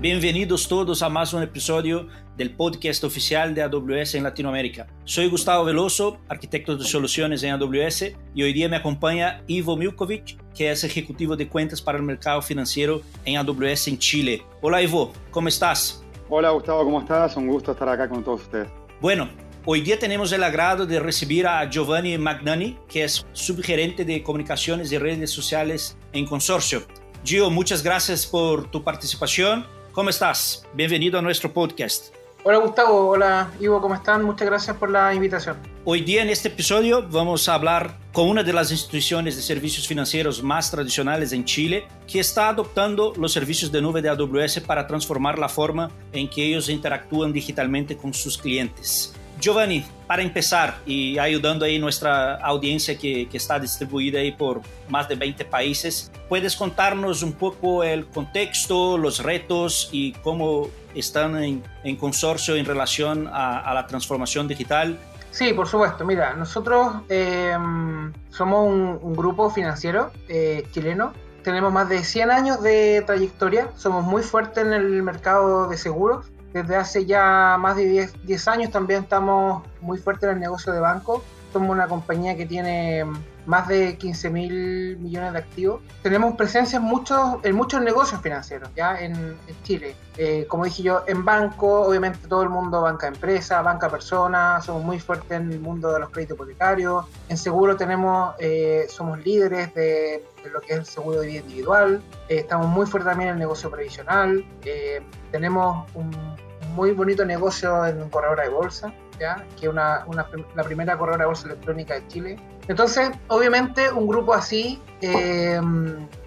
Bienvenidos todos a más un episodio del podcast oficial de AWS en Latinoamérica. Soy Gustavo Veloso, arquitecto de soluciones en AWS, y hoy día me acompaña Ivo Milkovic, que es ejecutivo de cuentas para el mercado financiero en AWS en Chile. Hola Ivo, ¿cómo estás? Hola Gustavo, ¿cómo estás? Un gusto estar acá con todos ustedes. Bueno, Hoy día tenemos el agrado de recibir a Giovanni Magnani, que es subgerente de comunicaciones y redes sociales en Consorcio. Gio, muchas gracias por tu participación. ¿Cómo estás? Bienvenido a nuestro podcast. Hola Gustavo, hola Ivo, ¿cómo están? Muchas gracias por la invitación. Hoy día en este episodio vamos a hablar con una de las instituciones de servicios financieros más tradicionales en Chile, que está adoptando los servicios de nube de AWS para transformar la forma en que ellos interactúan digitalmente con sus clientes. Giovanni, para empezar y ayudando ahí nuestra audiencia que, está distribuida por más de 20 países, ¿puedes contarnos un poco el contexto, los retos y cómo están en, consorcio en relación a, la transformación digital? Sí, por supuesto. Mira, nosotros eh, somos un, un, grupo financiero eh, chileno. Tenemos más de 100 años de trayectoria. Somos muy fuertes en el mercado de seguros desde hace ya más de 10, 10 años también estamos muy fuertes en el negocio de banco. Somos una compañía que tiene más de 15 mil millones de activos. Tenemos presencia en muchos, en muchos negocios financieros ya en, Chile. Eh, como dije yo, en banco, obviamente todo el mundo banca empresa, banca persona, somos muy fuertes en el mundo de los créditos hipotecarios. En seguro tenemos, eh, somos líderes de, lo que es el seguro de vida individual. Eh, estamos muy fuertes también en el negocio previsional. Tenemos un muy bonito negocio en corredora de bolsa, ¿ya? que una, una, la primera corredora de bolsa electrónica de Chile. Entonces, obviamente, un grupo así, eh,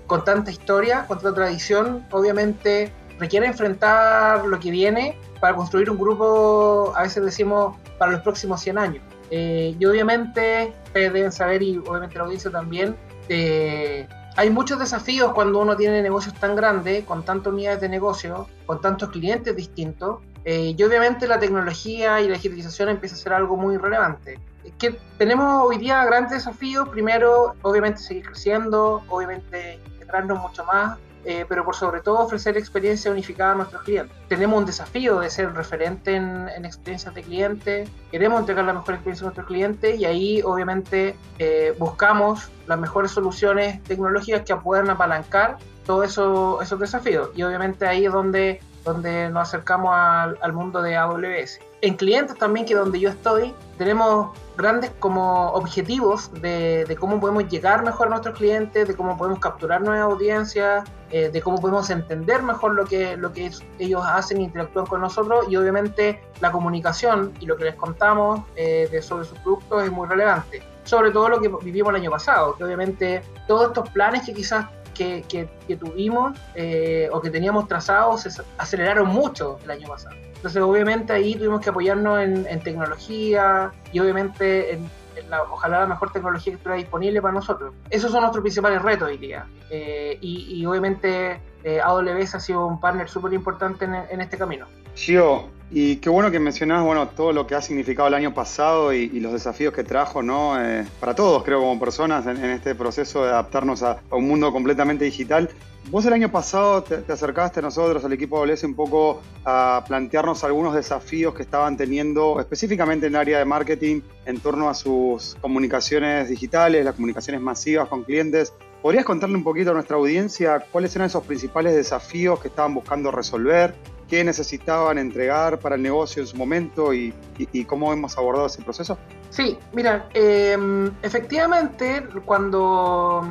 con tanta historia, con tanta tradición, obviamente requiere enfrentar lo que viene para construir un grupo, a veces decimos, para los próximos 100 años. Eh, y obviamente, ustedes deben saber, y obviamente la audiencia también, eh, hay muchos desafíos cuando uno tiene negocios tan grandes, con tantas unidades de negocio, con tantos clientes distintos, eh, y obviamente la tecnología y la digitalización empieza a ser algo muy relevante. Que tenemos hoy día grandes desafíos. Primero, obviamente, seguir creciendo, obviamente, integrarnos mucho más, eh, pero por sobre todo ofrecer experiencia unificada a nuestros clientes. Tenemos un desafío de ser referente en, en experiencias de cliente, queremos entregar la mejor experiencia a nuestros clientes y ahí obviamente eh, buscamos las mejores soluciones tecnológicas que puedan apalancar todos eso, esos desafíos. Y obviamente ahí es donde donde nos acercamos al, al, mundo de AWS. En clientes también, que donde yo estoy, tenemos grandes como objetivos de, de cómo podemos llegar mejor a nuestros clientes, de cómo podemos capturar nuevas audiencias, eh, de cómo podemos entender mejor lo que, lo que ellos hacen e interactúan con nosotros y obviamente la comunicación y lo que les contamos eh, de, sobre sus productos es muy relevante. Sobre todo lo que vivimos el año pasado, que obviamente todos estos planes que quizás que, que, que, tuvimos eh, o que teníamos trazados se aceleraron mucho el año pasado. Entonces, obviamente, ahí tuvimos que apoyarnos en, tecnología y obviamente en, la, ojalá la mejor tecnología que estuviera disponible para nosotros. Esos son nuestros principales retos hoy día. Eh, y, y, obviamente, eh, AWS ha sido un partner súper importante en, este camino. Gio, y qué bueno que mencionás, bueno, todo lo que ha significado el año pasado y, los desafíos que trajo, ¿no? Eh, para todos, creo, como personas en, este proceso de adaptarnos a, un mundo completamente digital. Vos el año pasado te, te, acercaste a nosotros, al equipo de un poco a plantearnos algunos desafíos que estaban teniendo específicamente en el área de marketing en torno a sus comunicaciones digitales, las comunicaciones masivas con clientes. ¿Podrías contarle un poquito a nuestra audiencia cuáles eran esos principales desafíos que estaban buscando resolver? qué necesitaban entregar para el negocio en su momento y, cómo hemos abordado ese proceso? Sí, mira, eh, efectivamente, cuando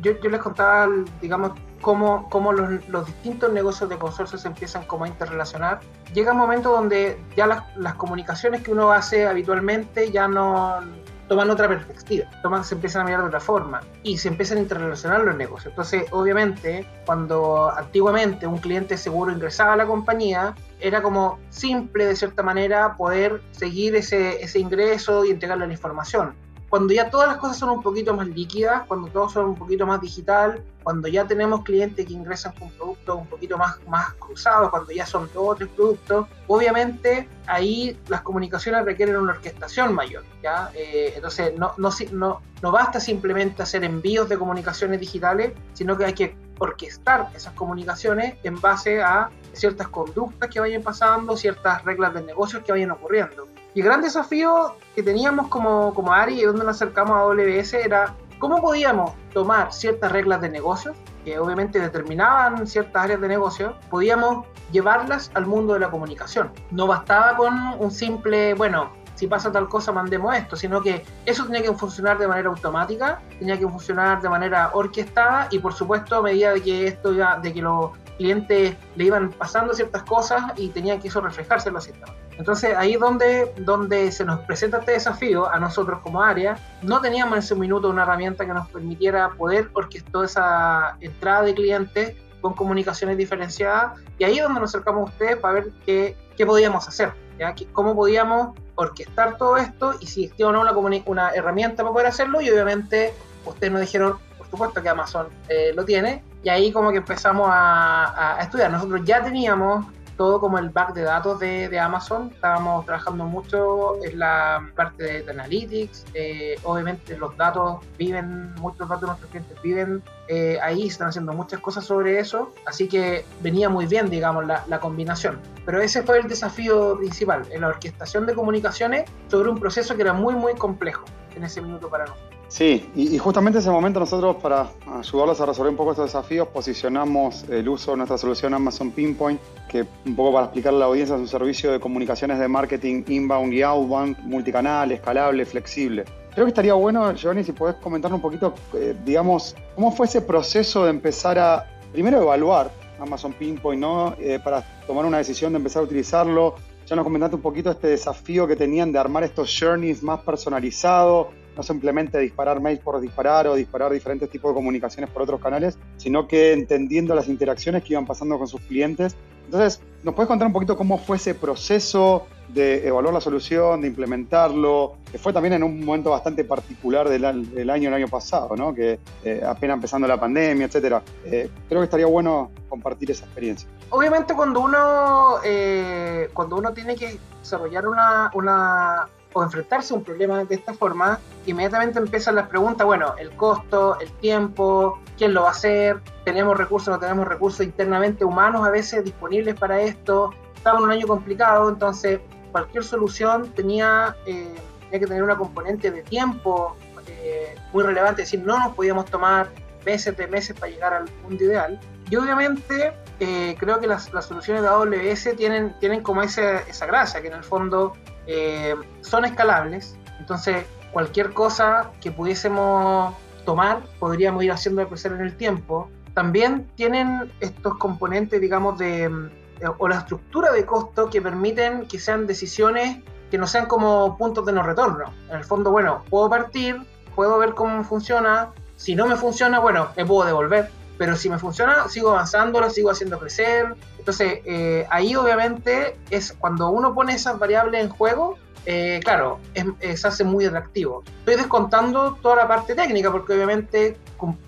yo, yo, les contaba, digamos, cómo, cómo los, distintos negocios de consorcio se empiezan como a interrelacionar, llega un momento donde ya las comunicaciones que uno hace habitualmente ya no toman otra perspectiva, toman, se empiezan a mirar de otra forma y se empiezan a interrelacionar los negocios. Entonces, obviamente, cuando antiguamente un cliente seguro ingresaba a la compañía, era como simple de cierta manera poder seguir ese, ese ingreso y entregarle la información cuando ya todas las cosas son un poquito más líquidas, cuando todo son un poquito más digital, cuando ya tenemos clientes que ingresan con productos un poquito más, más cruzados, cuando ya son dos o tres productos, obviamente ahí las comunicaciones requieren una orquestación mayor. ¿ya? Eh, entonces no, no, no, no basta simplemente hacer envíos de comunicaciones digitales, sino que hay que orquestar esas comunicaciones en base a ciertas conductas que vayan pasando, ciertas reglas de negocios que vayan ocurriendo. Y el gran desafío que teníamos como, como ARI y donde nos acercamos a AWS era cómo podíamos tomar ciertas reglas de negocios que obviamente determinaban ciertas áreas de negocio, podíamos llevarlas al mundo de la comunicación. No bastaba con un simple, bueno, si pasa tal cosa, mandemos esto, sino que eso tenía que funcionar de manera automática, tenía que funcionar de manera orquestada y por supuesto a medida de que esto iba, de que los clientes le iban pasando ciertas cosas y tenía que eso reflejarse en los sistemas. Entonces ahí donde, donde se nos presenta este desafío a nosotros como área, no teníamos en ese minuto una herramienta que nos permitiera poder orquestar esa entrada de clientes con comunicaciones diferenciadas y ahí es donde nos acercamos a ustedes para ver qué, qué podíamos hacer, ¿ya? cómo podíamos orquestar todo esto y si existía o no una, una herramienta para poder hacerlo y obviamente ustedes nos dijeron, por supuesto que Amazon eh, lo tiene y ahí como que empezamos a, a estudiar. Nosotros ya teníamos todo como el back de datos de, de, Amazon. Estábamos trabajando mucho en la parte de, Analytics. Eh, obviamente los datos viven, muchos datos de nuestros clientes viven eh, ahí, están haciendo muchas cosas sobre eso. Así que venía muy bien, digamos, la, la combinación. Pero ese fue el desafío principal, en la orquestación de comunicaciones sobre un proceso que era muy, muy complejo en ese minuto para nosotros. Sí, y, justamente en ese momento nosotros para ayudarlos a resolver un poco estos desafíos posicionamos el uso de nuestra solución Amazon Pinpoint, que un poco para explicarle a la audiencia es un servicio de comunicaciones de marketing inbound y outbound, multicanal, escalable, flexible. Creo que estaría bueno, Johnny, si podés comentarnos un poquito, eh, digamos, cómo fue ese proceso de empezar a, primero, evaluar Amazon Pinpoint, ¿no? Eh, para tomar una decisión de empezar a utilizarlo. Ya nos comentaste un poquito este desafío que tenían de armar estos journeys más personalizados, no simplemente disparar mails por disparar o disparar diferentes tipos de comunicaciones por otros canales, sino que entendiendo las interacciones que iban pasando con sus clientes. Entonces, ¿nos puedes contar un poquito cómo fue ese proceso de evaluar la solución, de implementarlo, que fue también en un momento bastante particular del, año, el año pasado, ¿no? que eh, apenas empezando la pandemia, etcétera. Eh, creo que estaría bueno compartir esa experiencia. Obviamente cuando uno, eh, cuando uno tiene que desarrollar una o enfrentarse a un problema de esta forma, inmediatamente empiezan las preguntas, bueno, el costo, el tiempo, quién lo va a hacer, tenemos recursos, no tenemos recursos internamente humanos a veces disponibles para esto, estamos en un año complicado, entonces cualquier solución tenía, eh, tenía que tener una componente de tiempo eh, muy relevante, es decir, no nos podíamos tomar meses de meses para llegar al punto ideal. Y obviamente eh, creo que las, las, soluciones de AWS tienen, tienen como esa, esa gracia, que en el fondo eh, son escalables, entonces cualquier cosa que pudiésemos tomar podríamos ir haciendo crecer en el tiempo. También tienen estos componentes, digamos, de, eh, o la estructura de costo que permiten que sean decisiones que no sean como puntos de no retorno. En el fondo, bueno, puedo partir, puedo ver cómo funciona, si no me funciona, bueno, me puedo devolver, pero si me funciona, sigo avanzando, lo sigo haciendo crecer. Entonces, eh, ahí obviamente es cuando uno pone esas variables en juego, eh, claro, se hace muy atractivo. Estoy descontando toda la parte técnica, porque obviamente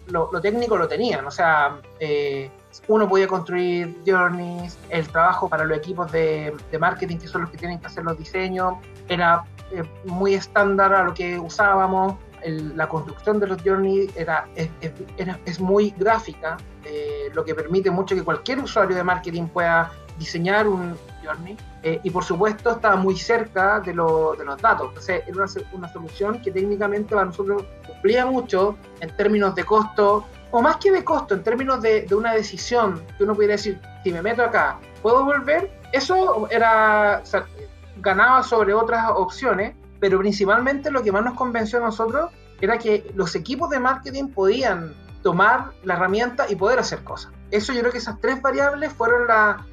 lo, técnico lo tenían, o sea, eh, uno podía construir journeys, el trabajo para los equipos de, de, marketing, que son los que tienen que hacer los diseños, era muy estándar a lo que usábamos, la construcción de los journeys era, es, es muy gráfica, eh, lo que permite mucho que cualquier usuario de marketing pueda diseñar un journey eh, y por supuesto estaba muy cerca de, lo, de los datos. Entonces era una, una, solución que técnicamente para nosotros cumplía mucho en términos de costo, o más que de costo, en términos de, de una decisión que uno pudiera decir, si me meto acá, ¿puedo volver? Eso era, o sea, ganaba sobre otras opciones pero principalmente lo que más nos convenció a nosotros era que los equipos de marketing podían tomar la herramienta y poder hacer cosas. Eso yo creo que esas tres variables fueron la,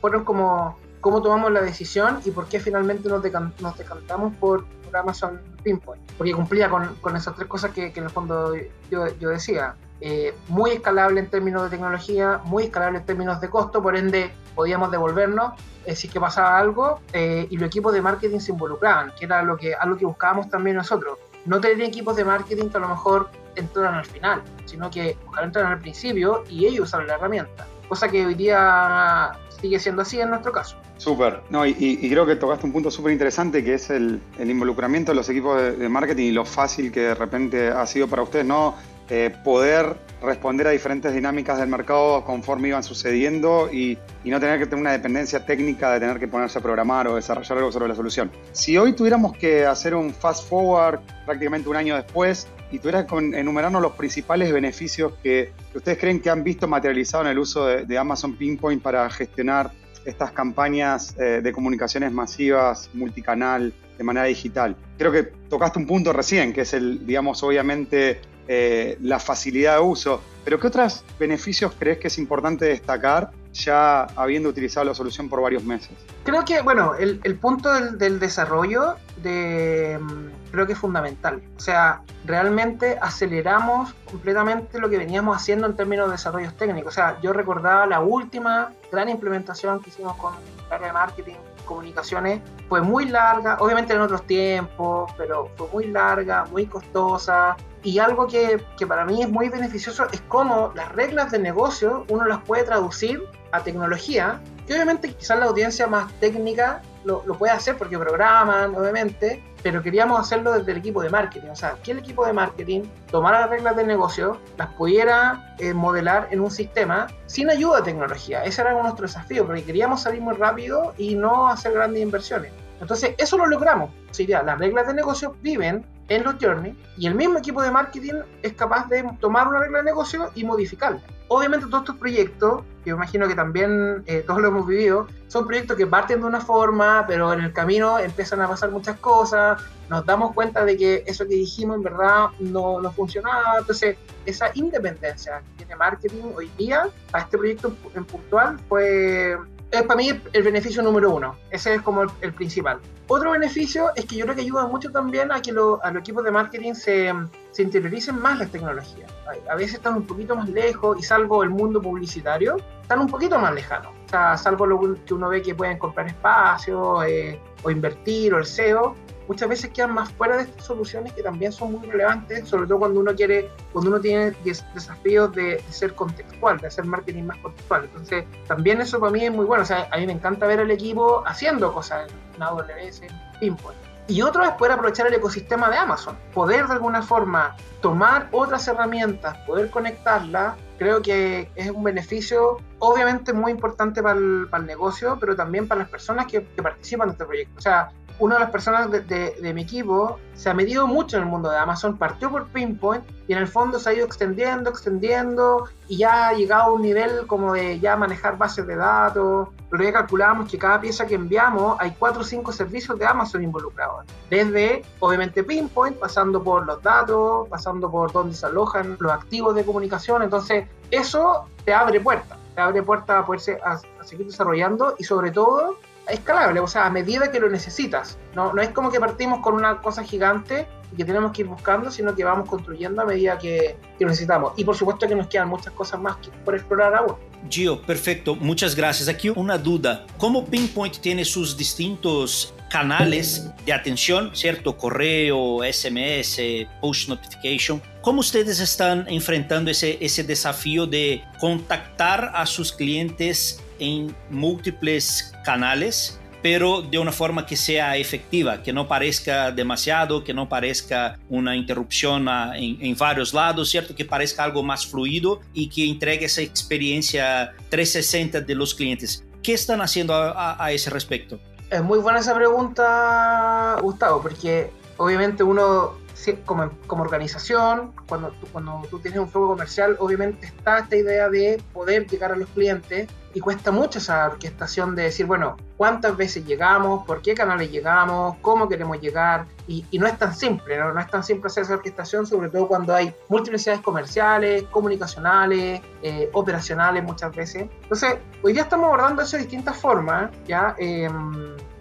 fueron como cómo tomamos la decisión y por qué finalmente nos, nos decantamos por, Amazon Pinpoint. Porque cumplía con, con esas tres cosas que, que, en el fondo yo, yo decía. Eh, muy escalable en términos de tecnología, muy escalable en términos de costo, por ende podíamos devolvernos eh, si que pasaba algo eh, y los equipos de marketing se involucraban, que era lo que, algo que buscábamos también nosotros. No tener equipos de marketing que a lo mejor entraran al final, sino que buscar entrar al principio y ellos usaron la herramienta, cosa que hoy día sigue siendo así en nuestro caso. Súper, no, y, creo que tocaste un punto súper interesante que es el, el, involucramiento de los equipos de, marketing y lo fácil que de repente ha sido para ustedes, no eh, poder responder a diferentes dinámicas del mercado conforme iban sucediendo y, no tener que tener una dependencia técnica de tener que ponerse a programar o desarrollar algo sobre la solución. Si hoy tuviéramos que hacer un fast forward prácticamente un año después y tuvieras que enumerarnos los principales beneficios que, ustedes creen que han visto materializado en el uso de, de Amazon Pinpoint para gestionar estas campañas eh, de comunicaciones masivas, multicanal, de manera digital. Creo que tocaste un punto recién, que es el, digamos, obviamente eh, la facilidad de uso, pero ¿qué otros beneficios crees que es importante destacar ya habiendo utilizado la solución por varios meses? Creo que, bueno, el, punto del, desarrollo de, mm, creo que es fundamental. O sea, realmente aceleramos completamente lo que veníamos haciendo en términos de desarrollos técnicos. O sea, yo recordaba la última gran implementación que hicimos con el área de marketing comunicaciones fue muy larga, obviamente en otros tiempos, pero fue muy larga, muy costosa. Y algo que, que para mí es muy beneficioso es cómo las reglas de negocio uno las puede traducir a tecnología, que obviamente quizás la audiencia más técnica lo, lo puede hacer porque programan, obviamente, pero queríamos hacerlo desde el equipo de marketing. O sea, que el equipo de marketing tomara las reglas del negocio, las pudiera eh, modelar en un sistema sin ayuda de tecnología. Ese era nuestro desafío, porque queríamos salir muy rápido y no hacer grandes inversiones. Entonces, eso lo logramos. O sea, las reglas de negocio viven en los journey y el mismo equipo de marketing es capaz de tomar una regla de negocio y modificarla. Obviamente todos estos proyectos, que yo imagino que también eh, todos lo hemos vivido, son proyectos que parten de una forma, pero en el camino empiezan a pasar muchas cosas, nos damos cuenta de que eso que dijimos en verdad no, no funcionaba, entonces esa independencia que tiene marketing hoy día a este proyecto en puntual fue es para mí el beneficio número uno. Ese es como el, principal. Otro beneficio es que yo creo que ayuda mucho también a que los equipos de marketing se, se interioricen más las tecnologías. A veces están un poquito más lejos y salvo el mundo publicitario, están un poquito más lejanos. O sea, salvo lo que uno ve que pueden comprar espacio eh, o invertir o el SEO, muchas veces quedan más fuera de estas soluciones que también son muy relevantes, sobre todo cuando uno quiere, cuando uno tiene desafíos de, ser contextual, de hacer marketing más contextual. Entonces, también eso para mí es muy bueno. O sea, a mí me encanta ver al equipo haciendo cosas en AWS, en Pinpoint. Y otro es poder aprovechar el ecosistema de Amazon, poder de alguna forma tomar otras herramientas, poder conectarlas, creo que es un beneficio obviamente muy importante para el, negocio, pero también para las personas que, participan de este proyecto. O sea, una de las personas de, mi equipo se ha medido mucho en el mundo de Amazon, partió por Pinpoint y en el fondo se ha ido extendiendo, extendiendo y ya ha llegado a un nivel como de ya manejar bases de datos. Pero ya calculamos que cada pieza que enviamos hay cuatro o cinco servicios de Amazon involucrados. Desde, obviamente, Pinpoint, pasando por los datos, pasando por dónde se alojan los activos de comunicación. Entonces, eso te abre puertas, te abre puertas a poderse seguir desarrollando y sobre todo escalable, o sea, a medida que lo necesitas. No, no es como que partimos con una cosa gigante y que tenemos que ir buscando, sino que vamos construyendo a medida que, que necesitamos. Y por supuesto que nos quedan muchas cosas más por explorar aún. Gio, perfecto, muchas gracias. Aquí una duda. ¿Cómo Pinpoint tiene sus distintos canales de atención, ¿cierto? Correo, SMS, push notification. ¿Cómo ustedes están enfrentando ese, ese desafío de contactar a sus clientes en múltiples canales, pero de una forma que sea efectiva, que no parezca demasiado, que no parezca una interrupción en, en, varios lados, ¿cierto? Que parezca algo más fluido y que entregue esa experiencia 360 de los clientes. ¿Qué están haciendo a, a ese respecto? Es muy buena esa pregunta, Gustavo, porque obviamente uno como, como organización, cuando cuando tú tienes un flujo comercial, obviamente está esta idea de poder llegar a los clientes y cuesta mucho esa orquestación de decir, bueno, cuántas veces llegamos, por qué canales llegamos, cómo queremos llegar, y, y no es tan simple, ¿no? ¿no? es tan simple hacer esa orquestación, sobre todo cuando hay múltiples comerciales, comunicacionales, eh, operacionales muchas veces. Entonces, hoy día estamos abordando eso de distintas formas, ¿ya? Eh,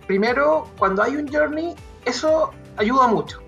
primero, cuando hay un journey, eso ayuda mucho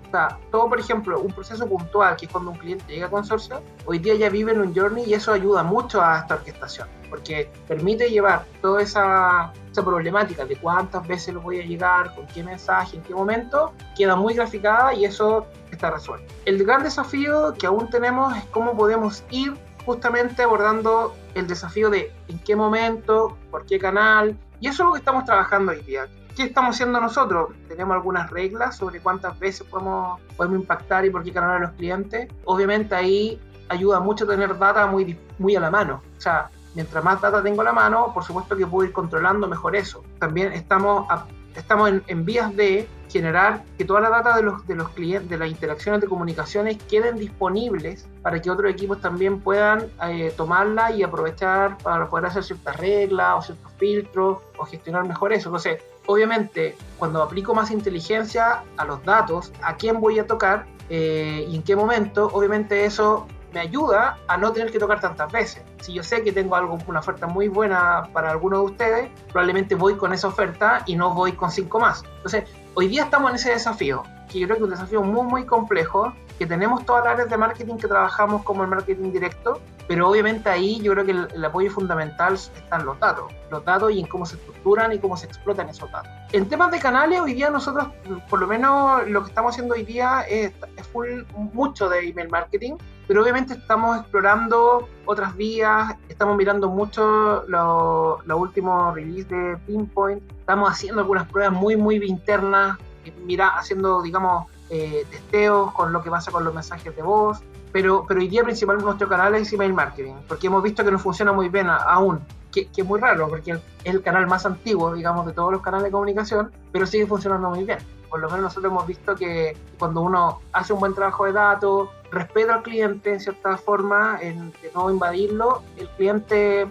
todo, por ejemplo, un proceso puntual, que es cuando un cliente llega a consorcio, hoy día ya vive en un journey y eso ayuda mucho a esta orquestación, porque permite llevar toda esa, esa problemática de cuántas veces lo voy a llegar, con qué mensaje, en qué momento, queda muy graficada y eso está resuelto. El gran desafío que aún tenemos es cómo podemos ir justamente abordando el desafío de en qué momento, por qué canal, y eso es lo que estamos trabajando hoy día. ¿Qué estamos haciendo nosotros? Tenemos algunas reglas sobre cuántas veces podemos, impactar y por qué canal a los clientes. Obviamente ahí ayuda mucho tener data muy, muy a la mano. O sea, mientras más data tengo a la mano, por supuesto que puedo ir controlando mejor eso. También estamos, estamos en, vías de generar que toda la data de los, de los clientes, de las interacciones de comunicaciones queden disponibles para que otros equipos también puedan eh, tomarla y aprovechar para poder hacer ciertas reglas o ciertos filtros o gestionar mejor eso. Entonces, obviamente, cuando aplico más inteligencia a los datos, a quién voy a tocar eh, y en qué momento, obviamente eso me ayuda a no tener que tocar tantas veces. Si yo sé que tengo algo, una oferta muy buena para alguno de ustedes, probablemente voy con esa oferta y no voy con cinco más. Entonces, hoy día estamos en ese desafío, que yo creo que es un desafío muy, muy complejo, que tenemos todas las áreas de marketing que trabajamos como el marketing directo, pero obviamente ahí yo creo que el, apoyo fundamental está en los datos, los datos y en cómo se estructuran y cómo se explotan esos datos. En temas de canales, hoy día nosotros, por lo menos lo que estamos haciendo hoy día es, full, mucho de email marketing, pero obviamente estamos explorando otras vías, estamos mirando mucho los últimos release de Pinpoint, estamos haciendo algunas pruebas muy, muy internas, mira, haciendo, digamos, eh, testeos con lo que pasa con los mensajes de voz, pero, pero hoy día principalmente nuestro canal es email marketing, porque hemos visto que no funciona muy bien aún, que, es muy raro, porque es el canal más antiguo, digamos, de todos los canales de comunicación, pero sigue funcionando muy bien. Por lo menos nosotros hemos visto que cuando uno hace un buen trabajo de datos, respeta al cliente en cierta forma, en, de no invadirlo, el cliente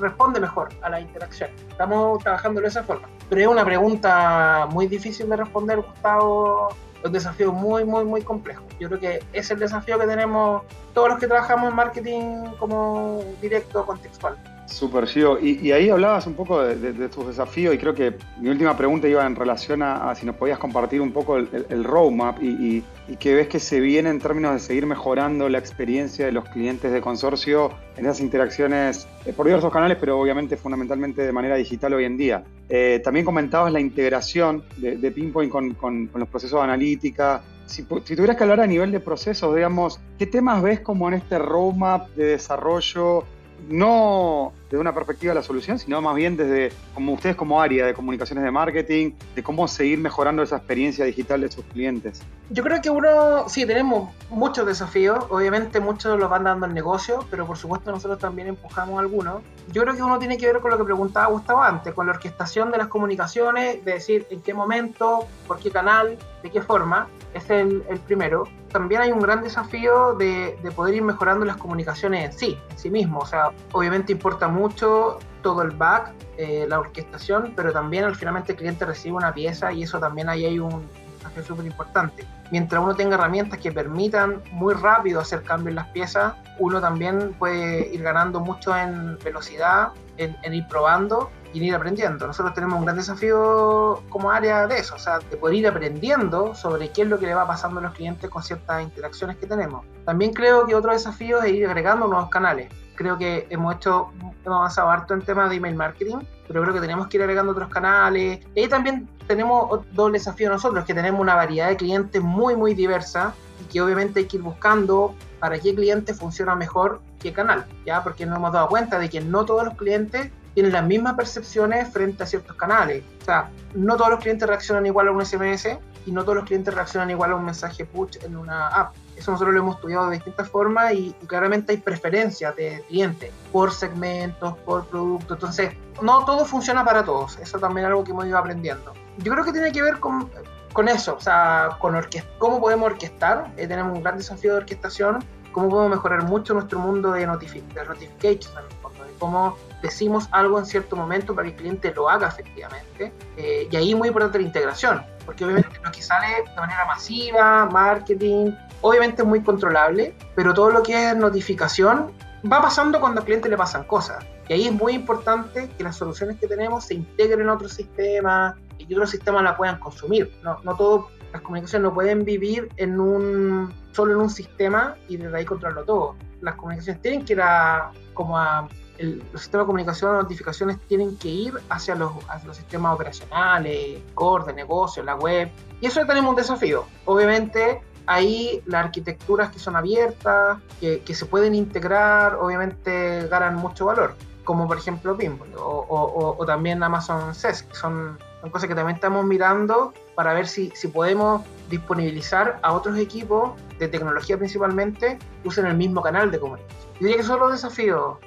responde mejor a la interacción. Estamos trabajando de esa forma. Pero es una pregunta muy difícil de responder, Gustavo, un desafío muy, muy, muy complejo. Yo creo que es el desafío que tenemos todos los que trabajamos en marketing como directo contextual. Super, Gio. Y, ahí hablabas un poco de, tus desafíos y creo que mi última pregunta iba en relación a, si nos podías compartir un poco el, roadmap y, y, que ves que se viene en términos de seguir mejorando la experiencia de los clientes de consorcio en esas interacciones eh, por diversos canales, pero obviamente fundamentalmente de manera digital hoy en día. Eh, también comentabas la integración de, Pinpoint con, los procesos de analítica. Si, tuvieras que hablar a nivel de procesos, digamos, ¿qué temas ves como en este roadmap de desarrollo no desde una perspectiva de la solución, sino más bien desde como ustedes como área de comunicaciones de marketing, de cómo seguir mejorando esa experiencia digital de sus clientes. Yo creo que uno, sí, tenemos muchos desafíos, obviamente muchos los van dando el negocio, pero por supuesto nosotros también empujamos algunos. Yo creo que uno tiene que ver con lo que preguntaba Gustavo antes, con la orquestación de las comunicaciones, de decir en qué momento, por qué canal, de qué forma, es el, el primero también hay un gran desafío de, de, poder ir mejorando las comunicaciones en sí, en sí mismo. O sea, obviamente importa mucho todo el back, eh, la orquestación, pero también al finalmente el cliente recibe una pieza y eso también ahí hay un desafío súper importante. Mientras uno tenga herramientas que permitan muy rápido hacer cambios en las piezas, uno también puede ir ganando mucho en velocidad, en, en ir probando ir aprendiendo. Nosotros tenemos un gran desafío como área de eso, o sea, de poder ir aprendiendo sobre qué es lo que le va pasando a los clientes con ciertas interacciones que tenemos. También creo que otro desafío es ir agregando nuevos canales. Creo que hemos hecho, hemos avanzado harto en temas de email marketing, pero creo que tenemos que ir agregando otros canales. Y ahí también tenemos doble desafío nosotros, que tenemos una variedad de clientes muy, muy diversa y que obviamente hay que ir buscando para qué cliente funciona mejor qué canal, ¿ya? Porque nos hemos dado cuenta de que no todos los clientes tienen las mismas percepciones frente a ciertos canales. O sea, no todos los clientes reaccionan igual a un SMS y no todos los clientes reaccionan igual a un mensaje push en una app. Eso nosotros lo hemos estudiado de distintas formas y, claramente hay preferencias de clientes por segmentos, por productos. Entonces, no todo funciona para todos. Eso también es algo que hemos ido aprendiendo. Yo creo que tiene que ver con, con eso, o sea, con cómo podemos orquestar. Eh, tenemos un gran desafío de orquestación, cómo podemos mejorar mucho nuestro mundo de, notific de notifications, de cómo decimos algo en cierto momento para que el cliente lo haga efectivamente. Eh, y ahí muy importante la integración, porque obviamente lo que sale de manera masiva, marketing, obviamente es muy controlable, pero todo lo que es notificación va pasando cuando al cliente le pasan cosas. Y ahí es muy importante que las soluciones que tenemos se integren en otros sistemas y que otros sistemas la puedan consumir. No, no todo, las comunicaciones no pueden vivir en un, solo en un sistema y desde ahí controlarlo todo. Las comunicaciones tienen que ir a, como a el, los sistemas de comunicación de notificaciones tienen que ir hacia los, sistemas operacionales, core de negocio, la web. Y eso tenemos un desafío. Obviamente, ahí las arquitecturas que son abiertas, que, se pueden integrar, obviamente ganan mucho valor. Como por ejemplo Pimble o, también Amazon SES, que son, son, cosas que también estamos mirando para ver si, si podemos disponibilizar a otros equipos de tecnología principalmente, usen el mismo canal de comunicación. Yo diría que son los desafíos,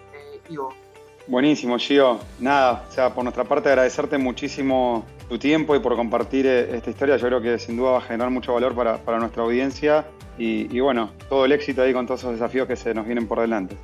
Buenísimo, Gio. Nada, o sea, por nuestra parte agradecerte muchísimo tu tiempo y por compartir eh, esta historia. Yo creo que sin duda va a generar mucho valor para, para nuestra audiencia y, bueno, todo el éxito ahí con todos esos desafíos que se nos vienen por delante.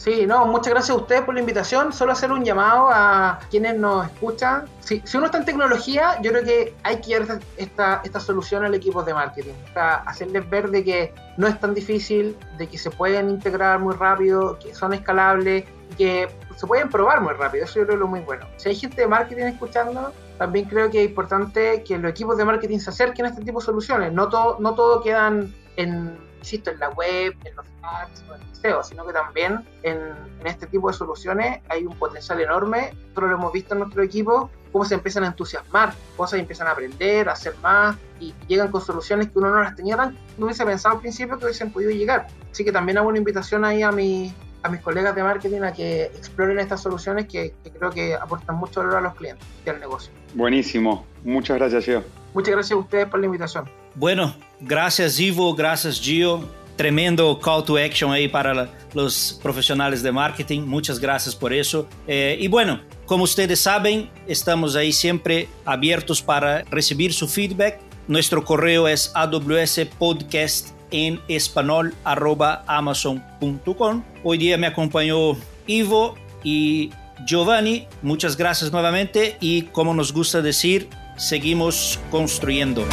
Sí, no, muchas gracias a ustedes por la invitación. Solo hacer un llamado a quienes nos escuchan. Si, si uno está en tecnología, yo creo que hay que llevar esta, esta, solución al equipo de marketing. Hacerles ver de que no es tan difícil, de que se pueden integrar muy rápido, que son escalables, que se pueden probar muy rápido. Eso yo creo que es lo muy bueno. Si hay gente de marketing escuchando, también creo que es importante que los equipos de marketing se acerquen a este tipo de soluciones. No todo, no todo quedan en, insisto, en la web, en los ads o en el SEO, sino que también en, en, este tipo de soluciones hay un potencial enorme. Nosotros lo hemos visto en nuestro equipo, cómo se empiezan a entusiasmar, cosas y empiezan a aprender, a hacer más y llegan con soluciones que uno no las tenía tan, no hubiese pensado al principio que hubiesen podido llegar. Así que también hago una invitación ahí a mi a mis colegas de marketing a que exploren estas soluciones que, que, creo que aportan mucho valor a los clientes y al negocio. Buenísimo. Muchas gracias, Gio. Muchas gracias a ustedes por la invitación. Bueno, gracias Ivo, gracias Gio. Tremendo call to action ahí para los profesionales de marketing. Muchas gracias por eso. Eh, y bueno, como ustedes saben, estamos ahí siempre abiertos para recibir su feedback. Nuestro correo es awspodcast en español. Hoy día me acompañó Ivo y Giovanni. Muchas gracias nuevamente y como nos gusta decir, seguimos construyendo.